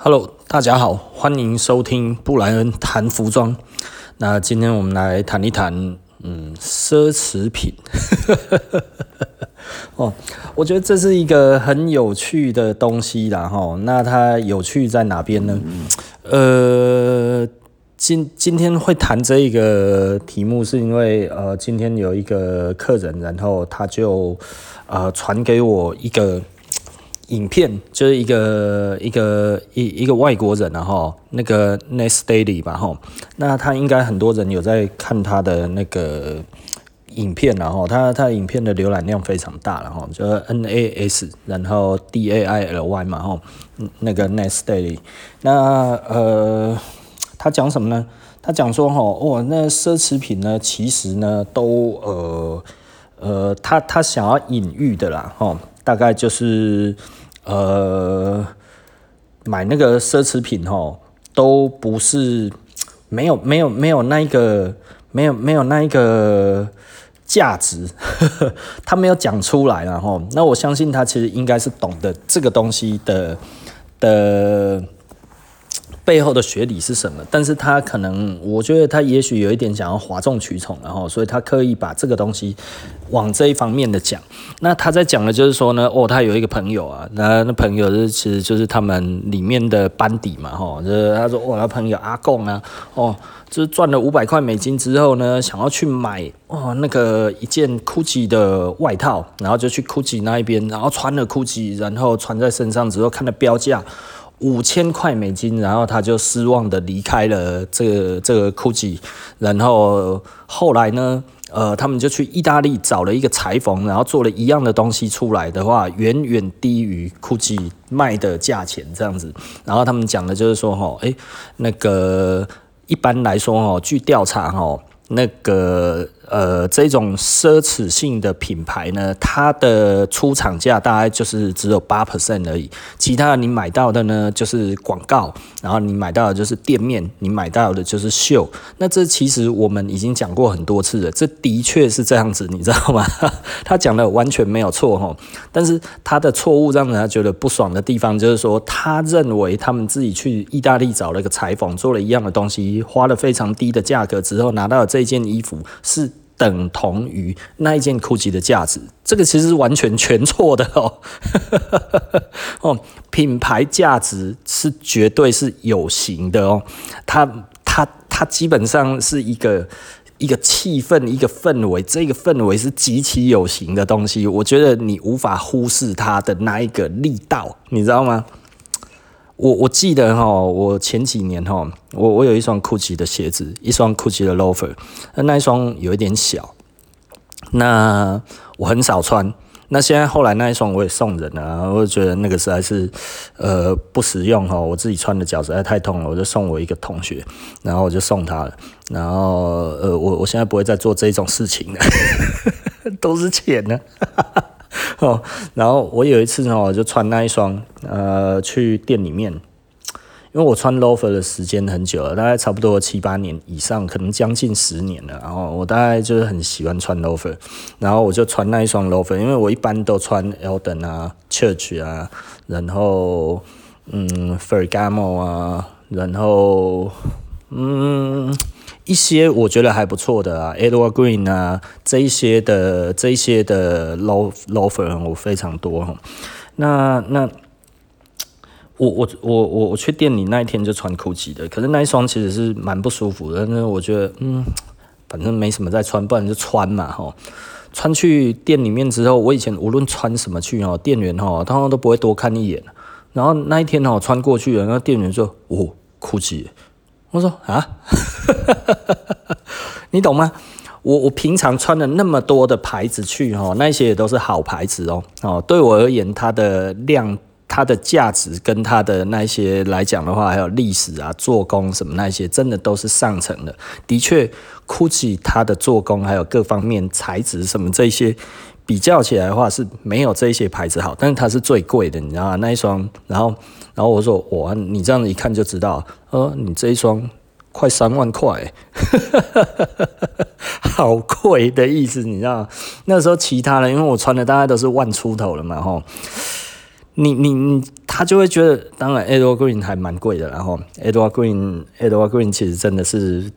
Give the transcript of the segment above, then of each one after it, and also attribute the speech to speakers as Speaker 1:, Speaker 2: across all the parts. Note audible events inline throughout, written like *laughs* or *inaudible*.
Speaker 1: Hello，大家好，欢迎收听布莱恩谈服装。那今天我们来谈一谈，嗯，奢侈品。*laughs* 哦，我觉得这是一个很有趣的东西啦，哈。那它有趣在哪边呢？呃，今今天会谈这一个题目，是因为呃，今天有一个客人，然后他就呃传给我一个。影片就是一个一个一一个外国人然后那个 Nest Daily 吧哈，那他应该很多人有在看他的那个影片然后他他影片的浏览量非常大然后就 N A S 然后 D A I L Y 嘛哈，那个 Nest Daily，那呃他讲什么呢？他讲说哈哦那奢侈品呢其实呢都呃呃他他想要隐喻的啦哈，大概就是。呃，买那个奢侈品哦，都不是没有没有没有那一个没有没有那一个价值，*laughs* 他没有讲出来，然后那我相信他其实应该是懂得这个东西的的。背后的学理是什么？但是他可能，我觉得他也许有一点想要哗众取宠，然后，所以他刻意把这个东西往这一方面的讲。那他在讲的就是说呢，哦，他有一个朋友啊，那那朋友是其实就是他们里面的班底嘛，哈，就是他说，哦，那朋友阿贡啊，哦，就是赚了五百块美金之后呢，想要去买哦那个一件 Gucci 的外套，然后就去 Gucci 那一边，然后穿了 Gucci，然后穿在身上之后看了标价。五千块美金，然后他就失望的离开了这个这个 GUCCI，然后后来呢，呃，他们就去意大利找了一个裁缝，然后做了一样的东西出来的话，远远低于 GUCCI 卖的价钱这样子。然后他们讲的就是说，哈，诶，那个一般来说，哈，据调查，哈，那个。呃，这种奢侈性的品牌呢，它的出厂价大概就是只有八 percent 而已，其他的你买到的呢就是广告，然后你买到的就是店面，你买到的就是秀。那这其实我们已经讲过很多次了，这的确是这样子，你知道吗？*laughs* 他讲的完全没有错哈，但是他的错误让人家觉得不爽的地方就是说，他认为他们自己去意大利找了一个裁缝，做了一样的东西，花了非常低的价格之后，拿到了这件衣服是。等同于那一件 GUCCI 的价值，这个其实是完全全错的哦。*laughs* 哦，品牌价值是绝对是有形的哦，它它它基本上是一个一个气氛，一个氛围，这个氛围是极其有形的东西。我觉得你无法忽视它的那一个力道，你知道吗？我我记得哈，我前几年哈，我我有一双 Gucci 的鞋子，一双 Gucci 的 loafer，那一双有一点小，那我很少穿。那现在后来那一双我也送人了，我就觉得那个实在是呃不实用哈，我自己穿的脚实在太痛了，我就送我一个同学，然后我就送他了。然后呃我我现在不会再做这种事情了，*laughs* 都是钱呢。*laughs* 哦，然后我有一次呢，我就穿那一双，呃，去店里面，因为我穿 loafer 的时间很久了，大概差不多七八年以上，可能将近十年了。然后我大概就是很喜欢穿 loafer，然后我就穿那一双 loafer，因为我一般都穿 Elden 啊、Church 啊，然后嗯，Ferragamo 啊，然后嗯。一些我觉得还不错的啊，Edward Green 啊，这一些的这一些的 low low 粉我非常多哈。那那我我我我我去店里那一天就穿 Gucci 的，可是那一双其实是蛮不舒服的。那我觉得嗯，反正没什么在穿，不然就穿嘛哈。穿去店里面之后，我以前无论穿什么去哦，店员哦，通常都不会多看一眼。然后那一天哦，穿过去了，那店员说：“哦，Gucci。”我说啊，*laughs* 你懂吗？我我平常穿了那么多的牌子去哦，那些也都是好牌子哦哦，对我而言，它的量、它的价值跟它的那些来讲的话，还有历史啊、做工什么那些，真的都是上乘的。的确，GUCCI 它的做工还有各方面材质什么这些。比较起来的话是没有这些牌子好，但是它是最贵的，你知道吗？那一双，然后，然后我说哇，你这样子一看就知道，呃，你这一双快三万块，*laughs* 好贵的意思，你知道？那时候其他的，因为我穿的大概都是万出头了嘛，吼。你你你，他就会觉得，当然 Edward Green 还蛮贵的，然后 Edward Green Edward Green 其实真的是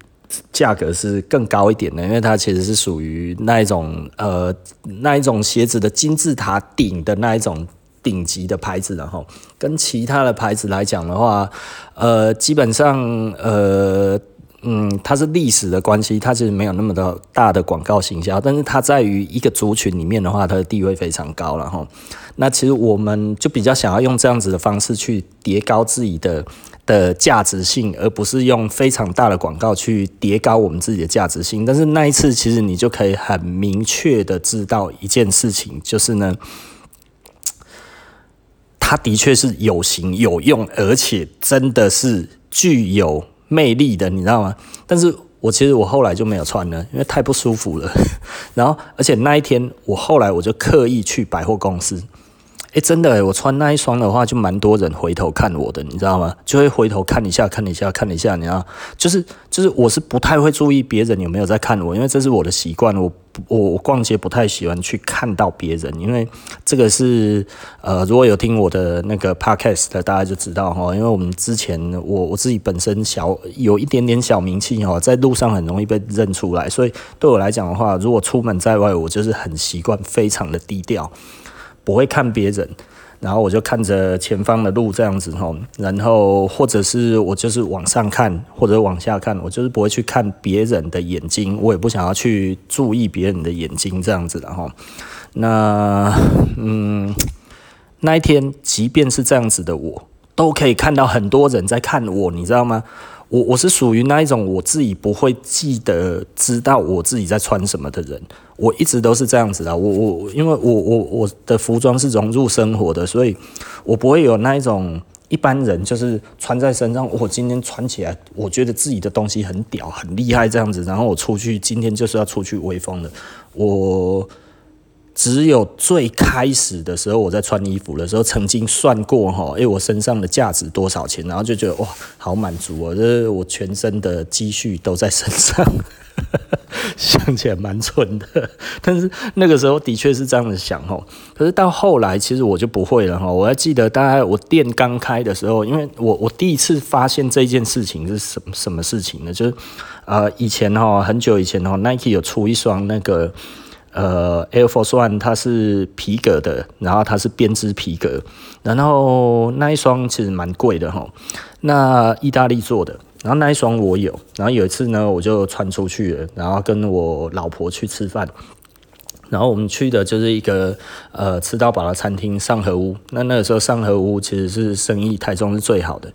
Speaker 1: 价格是更高一点的，因为它其实是属于那一种呃那一种鞋子的金字塔顶的那一种顶级的牌子，然后跟其他的牌子来讲的话，呃，基本上呃。嗯，它是历史的关系，它其实没有那么的大的广告行销，但是它在于一个族群里面的话，它的地位非常高了哈。那其实我们就比较想要用这样子的方式去叠高自己的的价值性，而不是用非常大的广告去叠高我们自己的价值性。但是那一次，其实你就可以很明确的知道一件事情，就是呢，它的确是有型有用，而且真的是具有。魅力的，你知道吗？但是我其实我后来就没有穿了，因为太不舒服了。*laughs* 然后，而且那一天我后来我就刻意去百货公司。诶、真的诶，我穿那一双的话，就蛮多人回头看我的，你知道吗？就会回头看一下，看一下，看一下，你知道，就是就是，我是不太会注意别人有没有在看我，因为这是我的习惯。我我我逛街不太喜欢去看到别人，因为这个是呃，如果有听我的那个 podcast 的，大家就知道哈。因为我们之前我我自己本身小有一点点小名气哈，在路上很容易被认出来，所以对我来讲的话，如果出门在外，我就是很习惯，非常的低调。我会看别人，然后我就看着前方的路这样子吼，然后或者是我就是往上看或者往下看，我就是不会去看别人的眼睛，我也不想要去注意别人的眼睛这样子的吼。那嗯，那一天即便是这样子的我，都可以看到很多人在看我，你知道吗？我我是属于那一种我自己不会记得知道我自己在穿什么的人，我一直都是这样子的。我我因为我我我的服装是融入生活的，所以我不会有那一种一般人就是穿在身上，我今天穿起来，我觉得自己的东西很屌很厉害这样子，然后我出去今天就是要出去威风的，我。只有最开始的时候，我在穿衣服的时候，曾经算过哈，诶，我身上的价值多少钱，然后就觉得哇，好满足哦，就是我全身的积蓄都在身上，*laughs* 想起来蛮蠢的，但是那个时候的确是这样子想哈。可是到后来，其实我就不会了哈。我还记得，大概我店刚开的时候，因为我我第一次发现这件事情是什么什么事情呢？就是呃，以前哈，很久以前哈，Nike 有出一双那个。呃，Air Force One 它是皮革的，然后它是编织皮革，然后那一双其实蛮贵的齁。那意大利做的，然后那一双我有，然后有一次呢，我就穿出去了，然后跟我老婆去吃饭，然后我们去的就是一个呃吃到饱的餐厅上河屋。那那个时候上河屋其实是生意台中是最好的。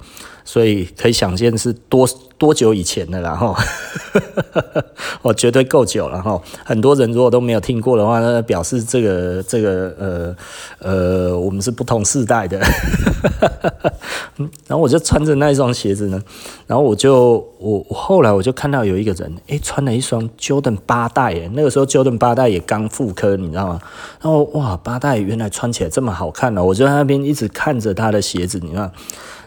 Speaker 1: 所以可以想见是多多久以前的，然后我绝对够久了，哈很多人如果都没有听过的话，那表示这个这个呃呃，我们是不同世代的。*laughs* 然后我就穿着那一双鞋子呢，然后我就我我后来我就看到有一个人，诶，穿了一双 Jordan 八代，诶，那个时候 Jordan 八代也刚复刻，你知道吗？然后哇，八代原来穿起来这么好看呢，我就在那边一直看着他的鞋子，你知道。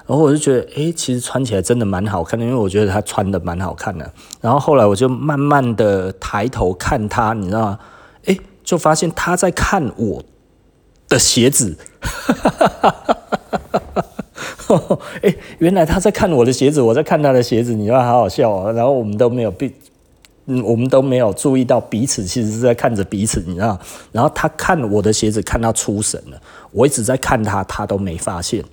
Speaker 1: 然后我就觉得，诶，其实穿起来真的蛮好看的，因为我觉得他穿的蛮好看的。然后后来我就慢慢的抬头看他，你知道吗？诶，就发现他在看我的鞋子，*laughs* 诶，原来他在看我的鞋子，我在看他的鞋子，你知道，好好笑啊。然后我们都没有被，嗯，我们都没有注意到彼此其实是在看着彼此，你知道。然后他看我的鞋子看到出神了，我一直在看他，他都没发现。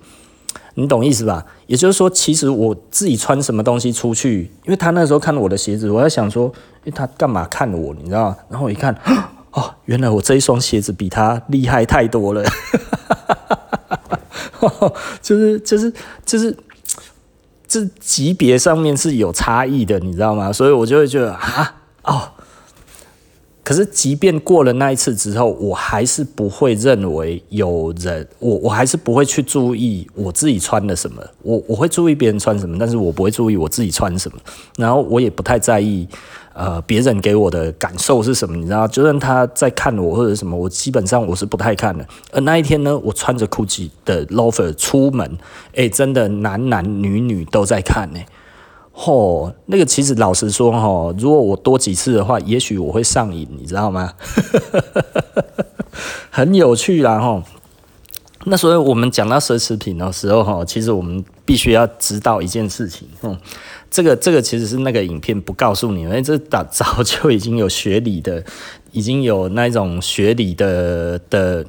Speaker 1: 你懂意思吧？也就是说，其实我自己穿什么东西出去，因为他那时候看我的鞋子，我在想说，诶，他干嘛看我？你知道吗？然后我一看，*gasps* 哦，原来我这一双鞋子比他厉害太多了，*laughs* 就是就是就是这级别上面是有差异的，你知道吗？所以我就会觉得啊，哦。可是，即便过了那一次之后，我还是不会认为有人，我我还是不会去注意我自己穿了什么。我我会注意别人穿什么，但是我不会注意我自己穿什么。然后我也不太在意，呃，别人给我的感受是什么，你知道？就算他在看我或者什么，我基本上我是不太看的。而那一天呢，我穿着 Gucci 的 loafer 出门，哎、欸，真的男男女女都在看呢、嚯，那个其实老实说哈，如果我多几次的话，也许我会上瘾，你知道吗？*laughs* 很有趣啦哈。那所以我们讲到奢侈品的时候，哈，其实我们必须要知道一件事情，嗯，这个这个其实是那个影片不告诉你们，因为这早早就已经有学理的，已经有那种学理的的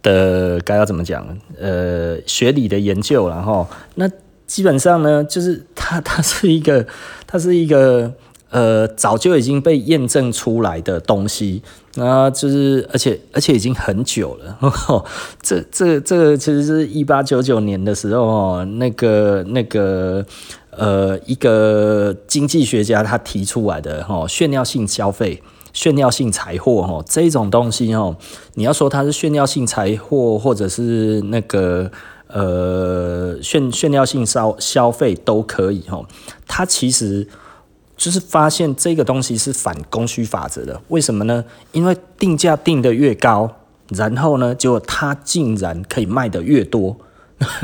Speaker 1: 的该要怎么讲？呃，学理的研究，然后那基本上呢，就是它它是一个，*laughs* 它是一个。呃，早就已经被验证出来的东西，那就是，而且而且已经很久了。呵 *laughs* 呵这这这个其实是一八九九年的时候，那个那个呃，一个经济学家他提出来的哈，炫耀性消费、炫耀性财货哈，这种东西哦，你要说它是炫耀性财货，或者是那个呃炫炫耀性消消费都可以哈，它其实。就是发现这个东西是反供需法则的，为什么呢？因为定价定得越高，然后呢，结果它竟然可以卖得越多，*laughs*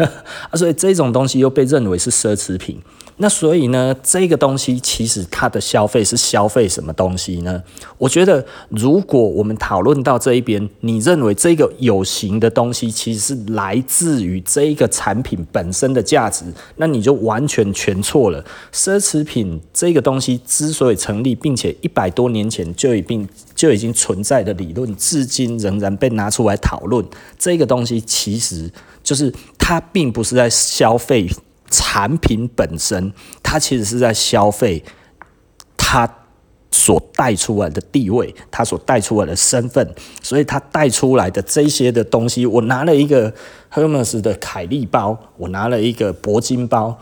Speaker 1: 啊，所以这种东西又被认为是奢侈品。那所以呢，这个东西其实它的消费是消费什么东西呢？我觉得，如果我们讨论到这一边，你认为这个有形的东西其实是来自于这一个产品本身的价值，那你就完全全错了。奢侈品这个东西之所以成立，并且一百多年前就已经就已经存在的理论，至今仍然被拿出来讨论，这个东西其实就是它并不是在消费。产品本身，它其实是在消费它所带出来的地位，它所带出来的身份，所以它带出来的这些的东西，我拿了一个 Hermes 的凯利包，我拿了一个铂金包，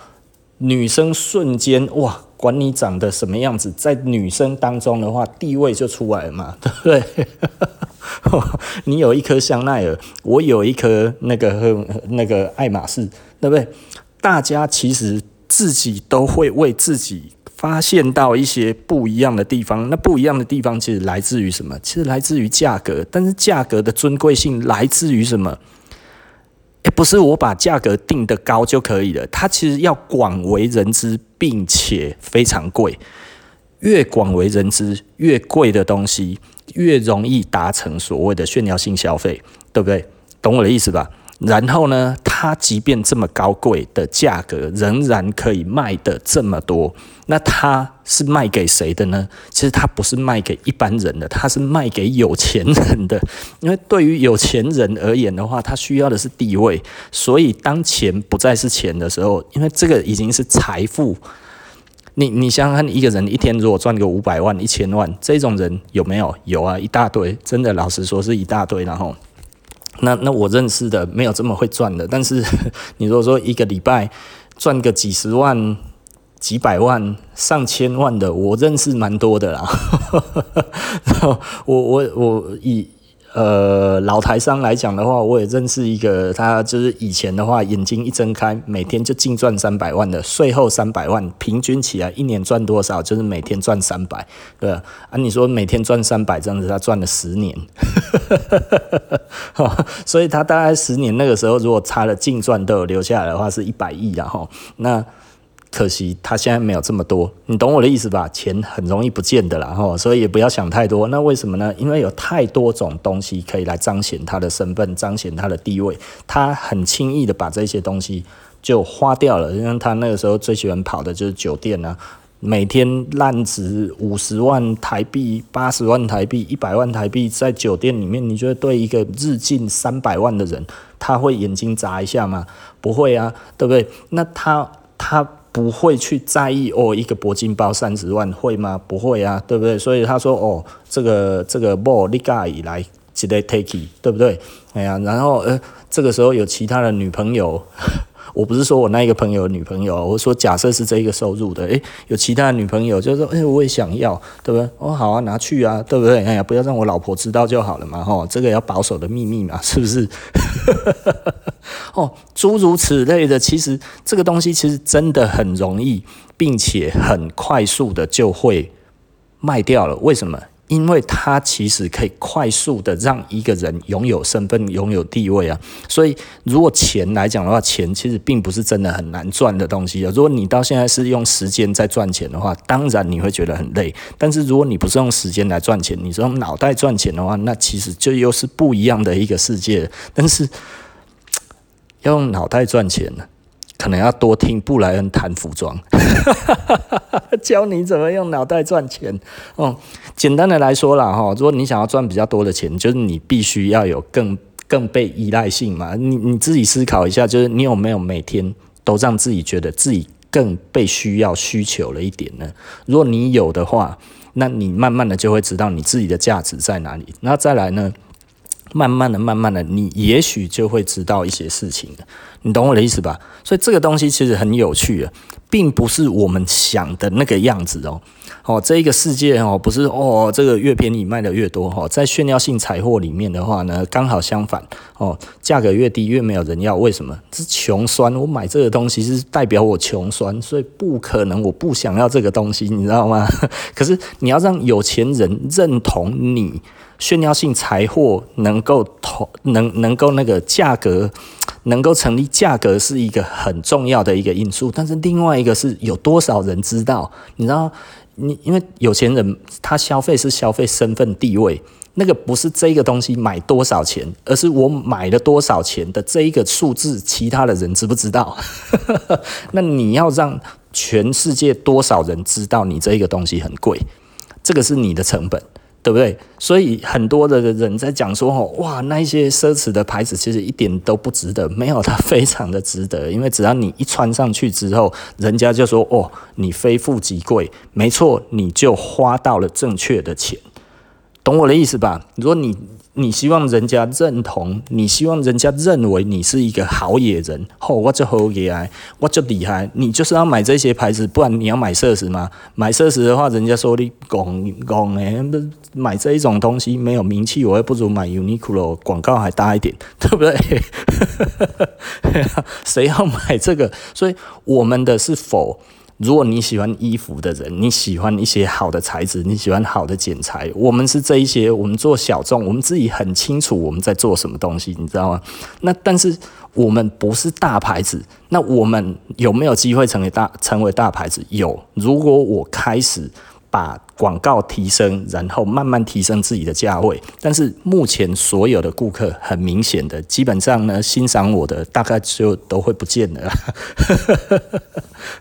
Speaker 1: 女生瞬间哇，管你长得什么样子，在女生当中的话，地位就出来了嘛，*laughs* 对不对？你有一颗香奈儿，我有一颗那个那个爱马仕，对不对？大家其实自己都会为自己发现到一些不一样的地方，那不一样的地方其实来自于什么？其实来自于价格，但是价格的尊贵性来自于什么？不是我把价格定得高就可以了，它其实要广为人知，并且非常贵。越广为人知，越贵的东西越容易达成所谓的炫耀性消费，对不对？懂我的意思吧？然后呢，它即便这么高贵的价格，仍然可以卖得这么多。那它是卖给谁的呢？其实它不是卖给一般人的，它是卖给有钱人的。因为对于有钱人而言的话，他需要的是地位。所以当钱不再是钱的时候，因为这个已经是财富。你你想想看，一个人一天如果赚个五百万、一千万，这种人有没有？有啊，一大堆。真的，老实说是一大堆。然后。那那我认识的没有这么会赚的，但是 *laughs* 你如果说一个礼拜赚个几十万、几百万、上千万的，我认识蛮多的啦。*laughs* 然后我我我以。呃，老台商来讲的话，我也认识一个，他就是以前的话，眼睛一睁开，每天就净赚三百万的，税后三百万，平均起来一年赚多少？就是每天赚三百，对吧？啊，你说每天赚三百这样子，他赚了十年，*laughs* 所以他大概十年那个时候，如果差了净赚都有留下来的话，是一百亿，然后那。可惜他现在没有这么多，你懂我的意思吧？钱很容易不见的啦，吼，所以也不要想太多。那为什么呢？因为有太多种东西可以来彰显他的身份，彰显他的地位。他很轻易的把这些东西就花掉了。因为他那个时候最喜欢跑的就是酒店啊，每天烂值五十万台币、八十万台币、一百万台币，在酒店里面，你觉得对一个日进三百万的人，他会眼睛眨一下吗？不会啊，对不对？那他他。不会去在意哦，一个铂金包三十万会吗？不会啊，对不对？所以他说哦，这个这个莫利盖以来值得 take，对不对？哎呀，然后呃，这个时候有其他的女朋友。我不是说我那一个朋友的女朋友，我说假设是这一个收入的，诶，有其他的女朋友，就是说，诶，我也想要，对不对？哦，好啊，拿去啊，对不对？哎呀，不要让我老婆知道就好了嘛，吼，这个要保守的秘密嘛，*laughs* 是不是？*laughs* 哦，诸如此类的，其实这个东西其实真的很容易，并且很快速的就会卖掉了，为什么？因为它其实可以快速的让一个人拥有身份、拥有地位啊，所以如果钱来讲的话，钱其实并不是真的很难赚的东西啊。如果你到现在是用时间在赚钱的话，当然你会觉得很累。但是如果你不是用时间来赚钱，你是用脑袋赚钱的话，那其实就又是不一样的一个世界。但是要用脑袋赚钱呢，可能要多听布莱恩谈服装，*laughs* 教你怎么用脑袋赚钱。哦，简单的来说啦，哈，如果你想要赚比较多的钱，就是你必须要有更更被依赖性嘛。你你自己思考一下，就是你有没有每天都让自己觉得自己更被需要、需求了一点呢？如果你有的话，那你慢慢的就会知道你自己的价值在哪里。那再来呢？慢慢的、慢慢的，你也许就会知道一些事情了。你懂我的意思吧？所以这个东西其实很有趣啊，并不是我们想的那个样子哦。哦，这一个世界哦，不是哦，这个越便宜卖的越多哈。在炫耀性财货里面的话呢，刚好相反哦，价格越低越没有人要。为什么？是穷酸。我买这个东西是代表我穷酸，所以不可能我不想要这个东西，你知道吗？*laughs* 可是你要让有钱人认同你炫耀性财货能够投能能够那个价格。能够成立价格是一个很重要的一个因素，但是另外一个是有多少人知道？你知道，你因为有钱人他消费是消费身份地位，那个不是这个东西买多少钱，而是我买了多少钱的这一个数字，其他的人知不知道？*laughs* 那你要让全世界多少人知道你这一个东西很贵，这个是你的成本。对不对？所以很多的人在讲说，哦，哇，那一些奢侈的牌子其实一点都不值得，没有它非常的值得，因为只要你一穿上去之后，人家就说，哦，你非富即贵，没错，你就花到了正确的钱，懂我的意思吧？如果你你希望人家认同，你希望人家认为你是一个好野人，吼、我就好野爱，我就厉害，你就是要买这些牌子，不然你要买奢侈吗？买奢侈的话，人家说你讲讲诶，买这一种东西没有名气，我还不如买 Uniqlo，广告还大一点，*laughs* 对不对？*laughs* 谁要买这个？所以我们的是否？如果你喜欢衣服的人，你喜欢一些好的材质，你喜欢好的剪裁，我们是这一些，我们做小众，我们自己很清楚我们在做什么东西，你知道吗？那但是我们不是大牌子，那我们有没有机会成为大成为大牌子？有，如果我开始。把广告提升，然后慢慢提升自己的价位。但是目前所有的顾客，很明显的，基本上呢，欣赏我的大概就都会不见了。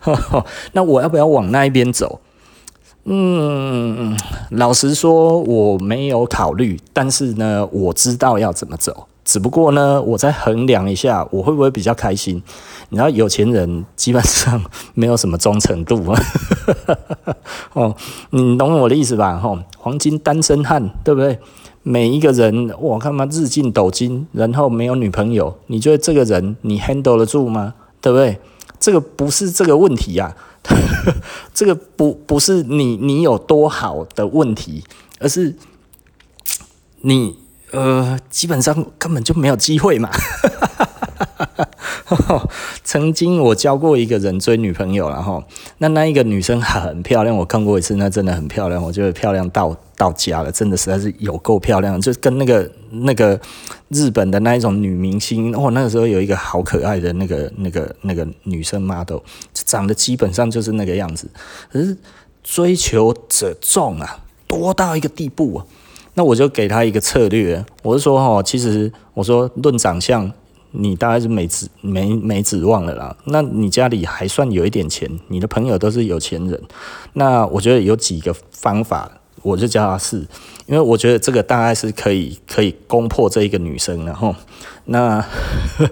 Speaker 1: *laughs* 那我要不要往那一边走？嗯，老实说，我没有考虑，但是呢，我知道要怎么走。只不过呢，我再衡量一下，我会不会比较开心？你知道，有钱人基本上 *laughs* 没有什么忠诚度啊。*laughs* 哦，你懂我的意思吧？哦，黄金单身汉，对不对？每一个人，我看嘛，日进斗金，然后没有女朋友，你觉得这个人你 handle 得住吗？对不对？这个不是这个问题呀，*laughs* 这个不不是你你有多好的问题，而是你。呃，基本上根本就没有机会嘛。*laughs* 曾经我交过一个人追女朋友，然后那那一个女生很漂亮，我看过一次，那真的很漂亮，我觉得漂亮到到家了，真的实在是有够漂亮，就跟那个那个日本的那一种女明星，哦，那个时候有一个好可爱的那个那个那个女生 model，长得基本上就是那个样子，可是追求者众啊，多到一个地步啊。那我就给他一个策略，我是说哈，其实我说论长相，你大概是没指没没指望了啦。那你家里还算有一点钱，你的朋友都是有钱人，那我觉得有几个方法，我就叫他试，因为我觉得这个大概是可以可以攻破这一个女生，然后那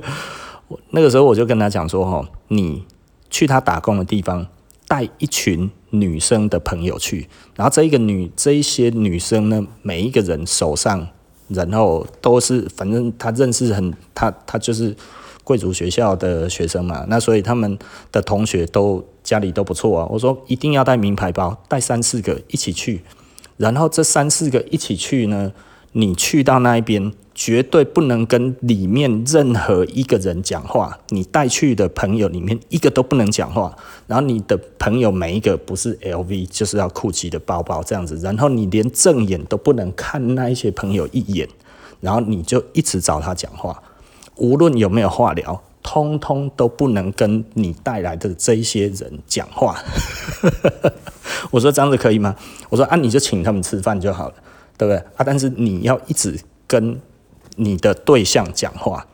Speaker 1: *laughs* 那个时候我就跟他讲说哈，你去他打工的地方。带一群女生的朋友去，然后这一个女这一些女生呢，每一个人手上，然后都是反正他认识很他他就是贵族学校的学生嘛，那所以他们的同学都家里都不错啊。我说一定要带名牌包，带三四个一起去，然后这三四个一起去呢，你去到那一边。绝对不能跟里面任何一个人讲话，你带去的朋友里面一个都不能讲话。然后你的朋友每一个不是 LV 就是要 GUCCI 的包包这样子，然后你连正眼都不能看那一些朋友一眼，然后你就一直找他讲话，无论有没有话聊，通通都不能跟你带来的这些人讲话。*laughs* 我说这样子可以吗？我说啊，你就请他们吃饭就好了，对不对啊？但是你要一直跟。你的对象讲话，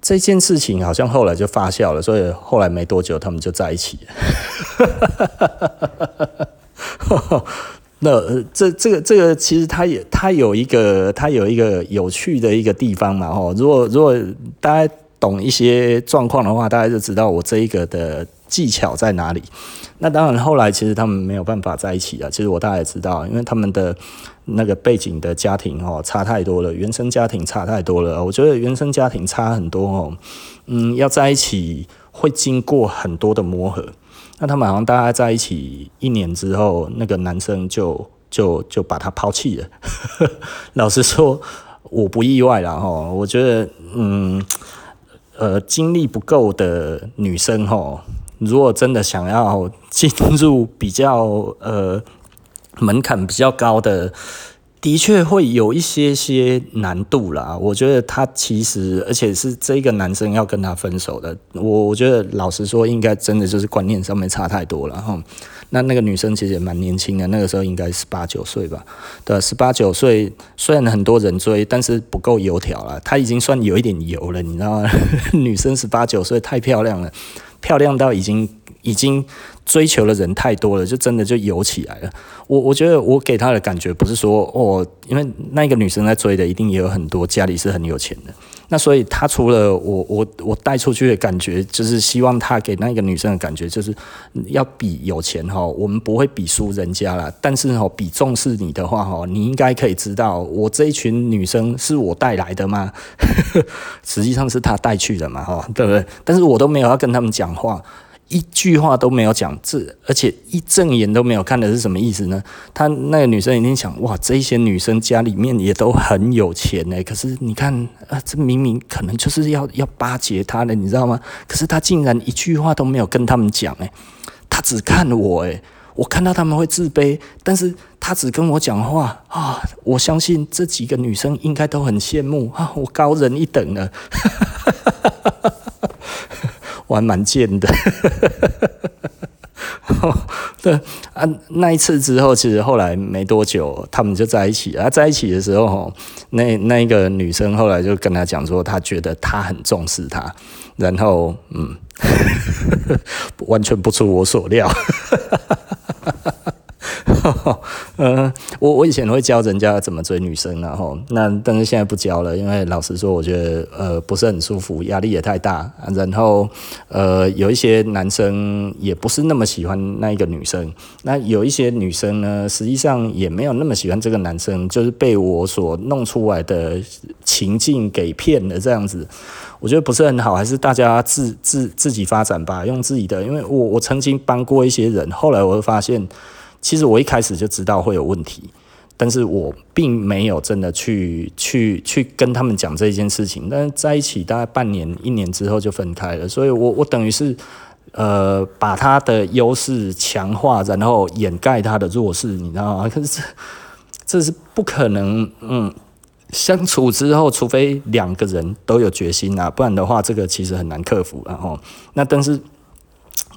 Speaker 1: 这件事情好像后来就发酵了，所以后来没多久他们就在一起了。*laughs* 那这这个这个其实它也它有一个它有一个有趣的一个地方嘛吼，如果如果大家懂一些状况的话，大家就知道我这一个的技巧在哪里。那当然后来其实他们没有办法在一起了，其实我大概也知道，因为他们的那个背景的家庭哦差太多了，原生家庭差太多了。我觉得原生家庭差很多哦，嗯，要在一起会经过很多的磨合。那他们好像大概在一起一年之后，那个男生就就就把他抛弃了。*laughs* 老实说，我不意外了哈。我觉得，嗯，呃，精力不够的女生哈，如果真的想要进入比较呃门槛比较高的。的确会有一些些难度啦，我觉得他其实，而且是这个男生要跟他分手的，我我觉得老实说，应该真的就是观念上面差太多了哈。那那个女生其实也蛮年轻的，那个时候应该十八九岁吧，对，十八九岁，虽然很多人追，但是不够油条了，她已经算有一点油了，你知道吗？*laughs* 女生十八九岁太漂亮了，漂亮到已经已经。追求的人太多了，就真的就油起来了。我我觉得我给他的感觉不是说哦，因为那个女生在追的一定也有很多家里是很有钱的。那所以他除了我我我带出去的感觉，就是希望他给那个女生的感觉，就是要比有钱哈，我们不会比输人家啦。但是哈，比重视你的话哈，你应该可以知道，我这一群女生是我带来的吗？*laughs* 实际上是他带去的嘛哈，对不对？但是我都没有要跟他们讲话。一句话都没有讲，这而且一正眼都没有看的是什么意思呢？他那个女生一定想，哇，这些女生家里面也都很有钱哎，可是你看啊，这明明可能就是要要巴结她的，你知道吗？可是他竟然一句话都没有跟他们讲哎，他只看我哎，我看到他们会自卑，但是他只跟我讲话啊，我相信这几个女生应该都很羡慕啊，我高人一等了。*laughs* 我还蛮贱的，*laughs* 对啊，那一次之后，其实后来没多久，他们就在一起了。在一起的时候，那那一个女生后来就跟他讲说，她觉得他很重视她，然后嗯，*laughs* 完全不出我所料。嗯，*laughs* 我我以前会教人家怎么追女生，然后那但是现在不教了，因为老实说，我觉得呃不是很舒服，压力也太大，然后呃有一些男生也不是那么喜欢那一个女生，那有一些女生呢，实际上也没有那么喜欢这个男生，就是被我所弄出来的情境给骗了这样子，我觉得不是很好，还是大家自自自己发展吧，用自己的，因为我我曾经帮过一些人，后来我会发现。其实我一开始就知道会有问题，但是我并没有真的去去去跟他们讲这件事情。但是在一起大概半年、一年之后就分开了，所以我我等于是呃把他的优势强化，然后掩盖他的弱势，你知道吗？*laughs* 可是这这是不可能，嗯，相处之后，除非两个人都有决心啊，不然的话，这个其实很难克服。然后那但是。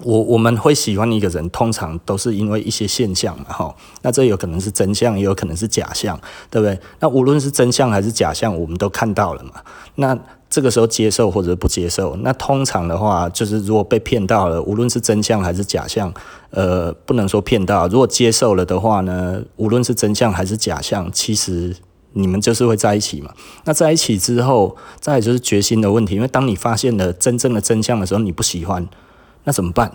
Speaker 1: 我我们会喜欢一个人，通常都是因为一些现象嘛，哈。那这有可能是真相，也有可能是假象，对不对？那无论是真相还是假象，我们都看到了嘛。那这个时候接受或者不接受，那通常的话，就是如果被骗到了，无论是真相还是假象，呃，不能说骗到。如果接受了的话呢，无论是真相还是假象，其实你们就是会在一起嘛。那在一起之后，再就是决心的问题，因为当你发现了真正的真相的时候，你不喜欢。那怎么办？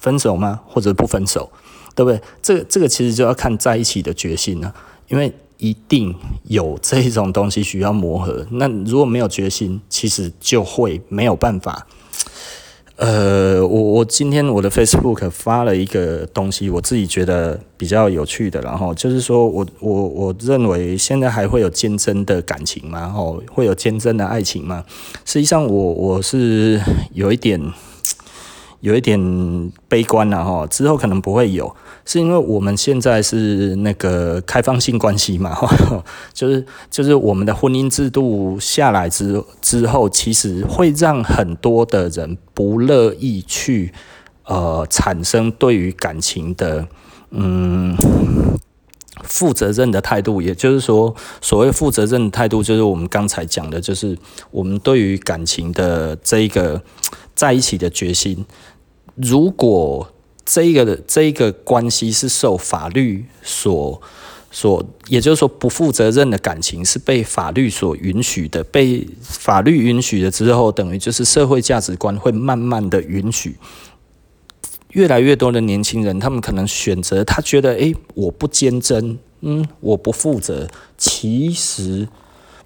Speaker 1: 分手吗？或者不分手？对不对？这个这个其实就要看在一起的决心了，因为一定有这种东西需要磨合。那如果没有决心，其实就会没有办法。呃，我我今天我的 Facebook 发了一个东西，我自己觉得比较有趣的，然后就是说我我我认为现在还会有坚贞的感情吗？哦，会有坚贞的爱情吗？实际上，我我是有一点。有一点悲观了哈，之后可能不会有，是因为我们现在是那个开放性关系嘛，*laughs* 就是就是我们的婚姻制度下来之之后，其实会让很多的人不乐意去呃产生对于感情的嗯负责任的态度，也就是说，所谓负责任的态度，就是我们刚才讲的，就是我们对于感情的这一个在一起的决心。如果这个的这个关系是受法律所所，也就是说，不负责任的感情是被法律所允许的，被法律允许了之后，等于就是社会价值观会慢慢的允许。越来越多的年轻人，他们可能选择他觉得，诶，我不坚贞，嗯，我不负责。其实，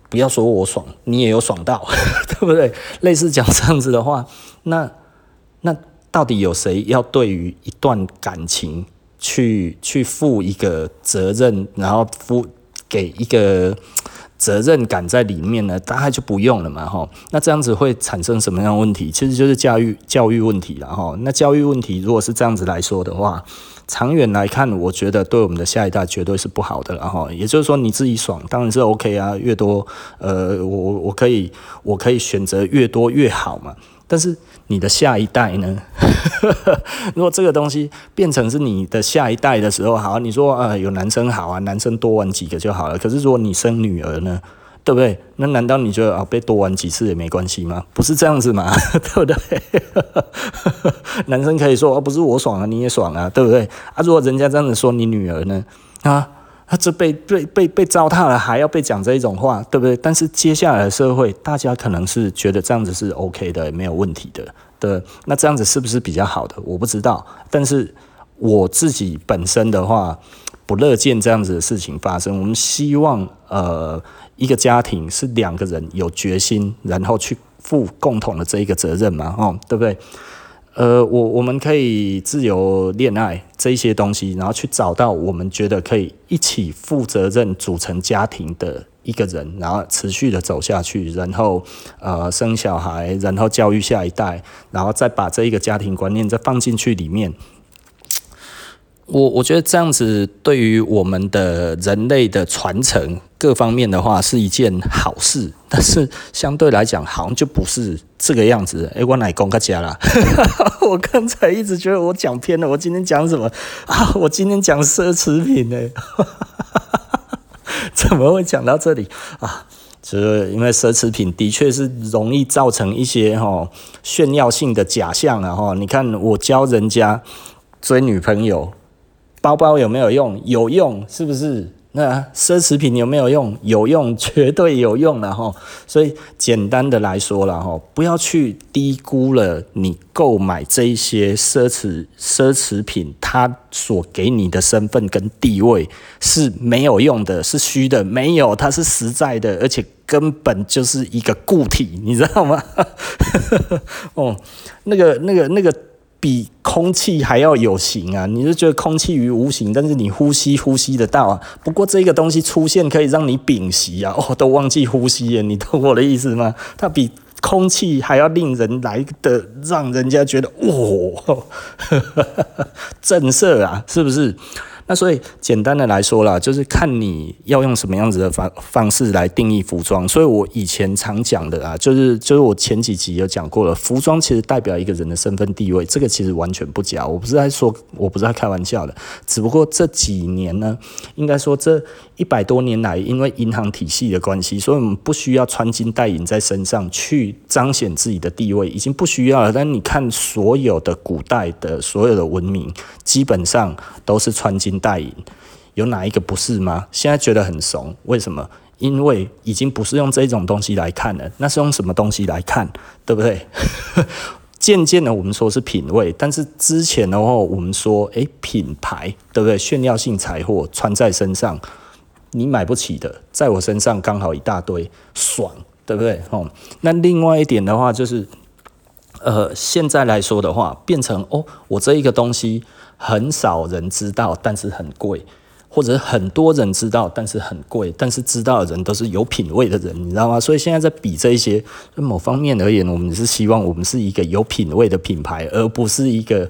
Speaker 1: 不要说我爽，你也有爽到，*laughs* 对不对？类似讲这样子的话，那那到底有谁要对于一段感情去去负一个责任，然后负给一个？责任感在里面呢，大概就不用了嘛，哈。那这样子会产生什么样问题？其实就是教育教育问题了，哈。那教育问题如果是这样子来说的话，长远来看，我觉得对我们的下一代绝对是不好的，然后也就是说你自己爽当然是 OK 啊，越多，呃，我我可以我可以选择越多越好嘛。但是你的下一代呢？*laughs* 如果这个东西变成是你的下一代的时候，好，你说呃有男生好啊，男生多玩几个就好了。可是如果你生女儿呢，对不对？那难道你觉得啊被多玩几次也没关系吗？不是这样子嘛，*laughs* 对不对？*laughs* 男生可以说哦，不是我爽啊，你也爽啊，对不对？啊，如果人家这样子说你女儿呢？啊？他这被被被被糟蹋了，还要被讲这一种话，对不对？但是接下来的社会，大家可能是觉得这样子是 OK 的，没有问题的，对。那这样子是不是比较好的？我不知道。但是我自己本身的话，不乐见这样子的事情发生。我们希望，呃，一个家庭是两个人有决心，然后去负共同的这一个责任嘛，哦，对不对？呃，我我们可以自由恋爱这些东西，然后去找到我们觉得可以一起负责任组成家庭的一个人，然后持续的走下去，然后呃生小孩，然后教育下一代，然后再把这一个家庭观念再放进去里面。我我觉得这样子对于我们的人类的传承各方面的话是一件好事，但是相对来讲好像就不是这个样子。哎，我来公个家啦，*laughs* 我刚才一直觉得我讲偏了，我今天讲什么啊？我今天讲奢侈品呢？*laughs* 怎么会讲到这里啊？就是因为奢侈品的确是容易造成一些哈炫耀性的假象啊哈。你看我教人家追女朋友。包包有没有用？有用，是不是？那奢侈品有没有用？有用，绝对有用了哈。所以简单的来说了哈，不要去低估了你购买这一些奢侈奢侈品，它所给你的身份跟地位是没有用的，是虚的，没有，它是实在的，而且根本就是一个固体，你知道吗？*laughs* 哦，那个，那个，那个。比空气还要有形啊！你是觉得空气于无形，但是你呼吸呼吸得到啊。不过这个东西出现可以让你屏息啊，*laughs* 哦，都忘记呼吸了，你懂我的意思吗？它比空气还要令人来的，让人家觉得哦，*laughs* 震慑啊，是不是？那所以简单的来说啦，就是看你要用什么样子的方方式来定义服装。所以我以前常讲的啊，就是就是我前几集有讲过了，服装其实代表一个人的身份地位，这个其实完全不假。我不是在说，我不是在开玩笑的，只不过这几年呢，应该说这一百多年来，因为银行体系的关系，所以我们不需要穿金戴银在身上去彰显自己的地位，已经不需要了。但你看所有的古代的所有的文明，基本上都是穿金。带银有哪一个不是吗？现在觉得很怂，为什么？因为已经不是用这种东西来看了，那是用什么东西来看？对不对？*laughs* 渐渐的，我们说是品味，但是之前的话，我们说，诶，品牌，对不对？炫耀性财货穿在身上，你买不起的，在我身上刚好一大堆，爽，对不对？哦，那另外一点的话，就是，呃，现在来说的话，变成哦，我这一个东西。很少人知道，但是很贵，或者很多人知道，但是很贵，但是知道的人都是有品位的人，你知道吗？所以现在在比这一些，某方面而言，我们是希望我们是一个有品位的品牌，而不是一个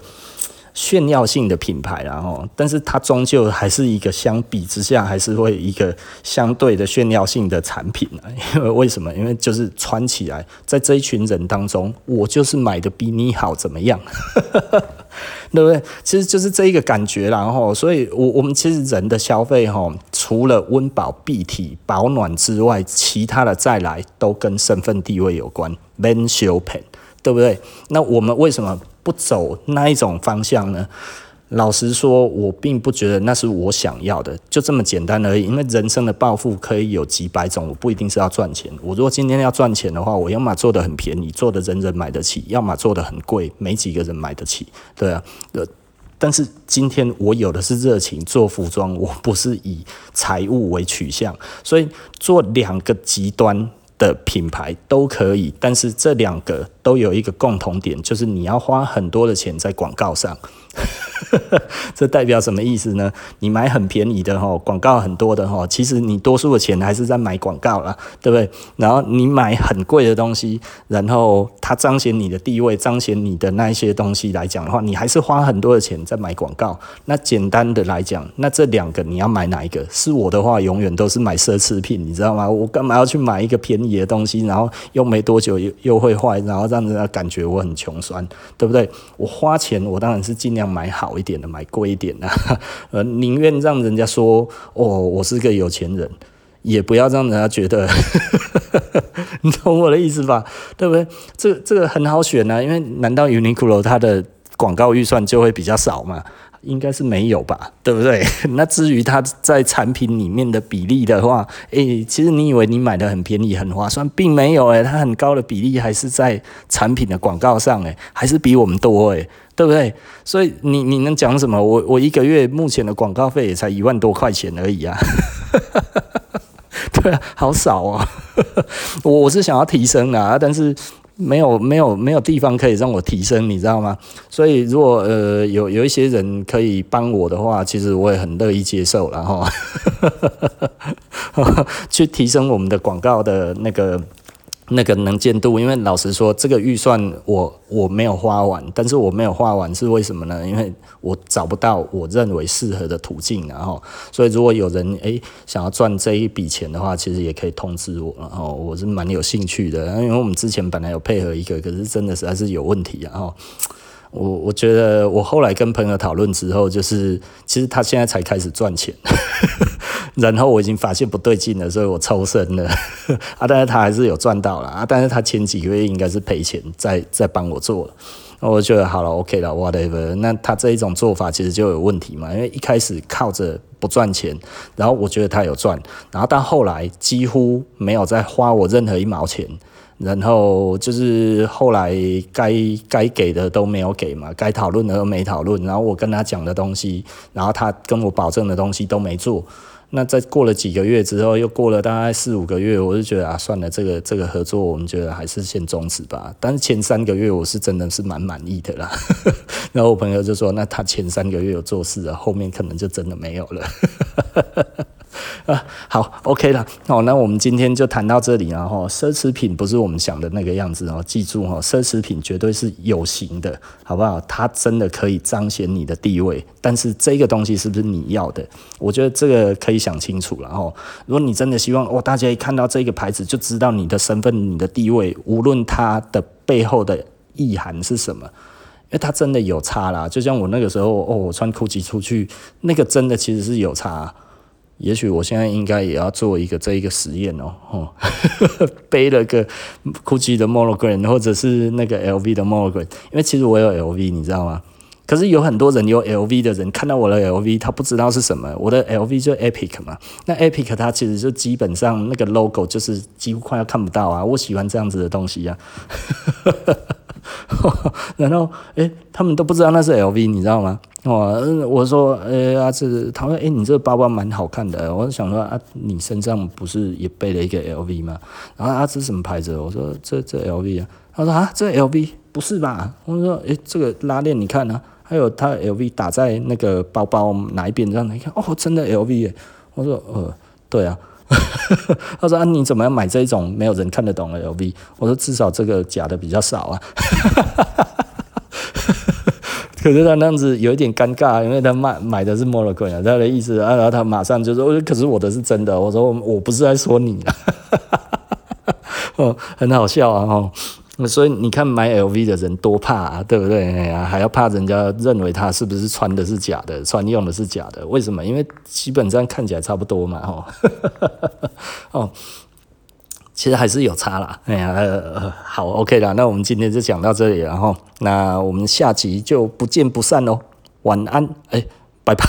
Speaker 1: 炫耀性的品牌，然后，但是它终究还是一个相比之下，还是会一个相对的炫耀性的产品啊。因为为什么？因为就是穿起来，在这一群人当中，我就是买的比你好，怎么样？对不对？其实就是这一个感觉，然后，所以我我们其实人的消费哈，除了温饱、蔽体、保暖之外，其他的再来都跟身份地位有关。免相骗，对不对？那我们为什么不走那一种方向呢？老实说，我并不觉得那是我想要的，就这么简单而已。因为人生的抱负可以有几百种，我不一定是要赚钱。我如果今天要赚钱的话，我要么做得很便宜，做得人人买得起；要么做得很贵，没几个人买得起。对啊，呃，但是今天我有的是热情做服装，我不是以财务为取向，所以做两个极端的品牌都可以，但是这两个都有一个共同点，就是你要花很多的钱在广告上。*laughs* 这代表什么意思呢？你买很便宜的哈，广告很多的哈，其实你多数的钱还是在买广告啦，对不对？然后你买很贵的东西，然后它彰显你的地位，彰显你的那一些东西来讲的话，你还是花很多的钱在买广告。那简单的来讲，那这两个你要买哪一个？是我的话，永远都是买奢侈品，你知道吗？我干嘛要去买一个便宜的东西，然后用没多久又又会坏，然后让人家感觉我很穷酸，对不对？我花钱，我当然是尽量买好一点的，买贵一点的，*laughs* 呃，宁愿让人家说哦，我是个有钱人，也不要让人家觉得，*laughs* 你懂我的意思吧？对不对？这、这个很好选呢，因为难道 Uniqlo 它的广告预算就会比较少嘛？应该是没有吧，*laughs* 对不对？*laughs* 那至于它在产品里面的比例的话，诶，其实你以为你买的很便宜很划算，并没有诶，它很高的比例还是在产品的广告上诶，还是比我们多诶，对不对？所以你你能讲什么？我我一个月目前的广告费也才一万多块钱而已啊，*laughs* 对啊，好少啊，我我是想要提升啊，但是。没有没有没有地方可以让我提升，你知道吗？所以如果呃有有一些人可以帮我的话，其实我也很乐意接受，然后 *laughs* 去提升我们的广告的那个。那个能见度，因为老实说，这个预算我我没有花完，但是我没有花完是为什么呢？因为我找不到我认为适合的途径，然后，所以如果有人诶想要赚这一笔钱的话，其实也可以通知我，然后我是蛮有兴趣的，因为我们之前本来有配合一个，可是真的实在是有问题，然后。我我觉得我后来跟朋友讨论之后，就是其实他现在才开始赚钱，*laughs* 然后我已经发现不对劲了，所以我抽身了 *laughs* 啊，但是他还是有赚到了啊，但是他前几个月应该是赔钱在在帮我做，我觉得好了，OK 了，whatever，那他这一种做法其实就有问题嘛，因为一开始靠着不赚钱，然后我觉得他有赚，然后到后来几乎没有再花我任何一毛钱。然后就是后来该该给的都没有给嘛，该讨论的都没讨论，然后我跟他讲的东西，然后他跟我保证的东西都没做。那在过了几个月之后，又过了大概四五个月，我就觉得啊，算了，这个这个合作我们觉得还是先终止吧。但是前三个月我是真的是蛮满意的啦。*laughs* 然后我朋友就说，那他前三个月有做事啊，后面可能就真的没有了。啊，好，OK 了。好，那我们今天就谈到这里。然后，奢侈品不是我们想的那个样子哦。记住哈，奢侈品绝对是有形的，好不好？它真的可以彰显你的地位。但是这个东西是不是你要的？我觉得这个可以想清楚了哈。如果你真的希望哦，大家一看到这个牌子就知道你的身份、你的地位，无论它的背后的意涵是什么，因为它真的有差啦。就像我那个时候哦，我穿 GUCCI 出去，那个真的其实是有差。也许我现在应该也要做一个这一个实验哦，哦 *laughs* 背了个 GUCCI 的 monogram 或者是那个 LV 的 monogram，因为其实我有 LV，你知道吗？可是有很多人有 LV 的人看到我的 LV，他不知道是什么。我的 LV 就 Epic 嘛，那 Epic 它其实就基本上那个 logo 就是几乎快要看不到啊。我喜欢这样子的东西呀、啊，*laughs* 然后诶，他们都不知道那是 LV，你知道吗？哦，我说，哎、欸、啊，这他说，哎、欸，你这个包包蛮好看的。我想说啊，你身上不是也背了一个 LV 吗？然后啊，这是什么牌子？我说这这 LV 啊。他说啊，这 LV 不是吧？我说，哎、欸，这个拉链你看啊，还有他 LV 打在那个包包哪一边这样？你看，哦，真的 LV 耶。我说，呃，对啊。*laughs* 他说啊，你怎么样买这种没有人看得懂的 LV？我说至少这个假的比较少啊。*laughs* 可是他那样子有一点尴尬，因为他买买的是 Monogram 啊，他的意思啊，然后他马上就说，可是我的是真的。我说我不是在说你啊，*laughs* 哦，很好笑啊，哦，所以你看买 LV 的人多怕啊，对不对？哎呀，还要怕人家认为他是不是穿的是假的，穿用的是假的？为什么？因为基本上看起来差不多嘛，吼。*laughs* 哦，其实还是有差啦。哎呀，呃，好，OK 啦，那我们今天就讲到这里，然后那我们下集就不见不散喽。晚安，哎，拜拜。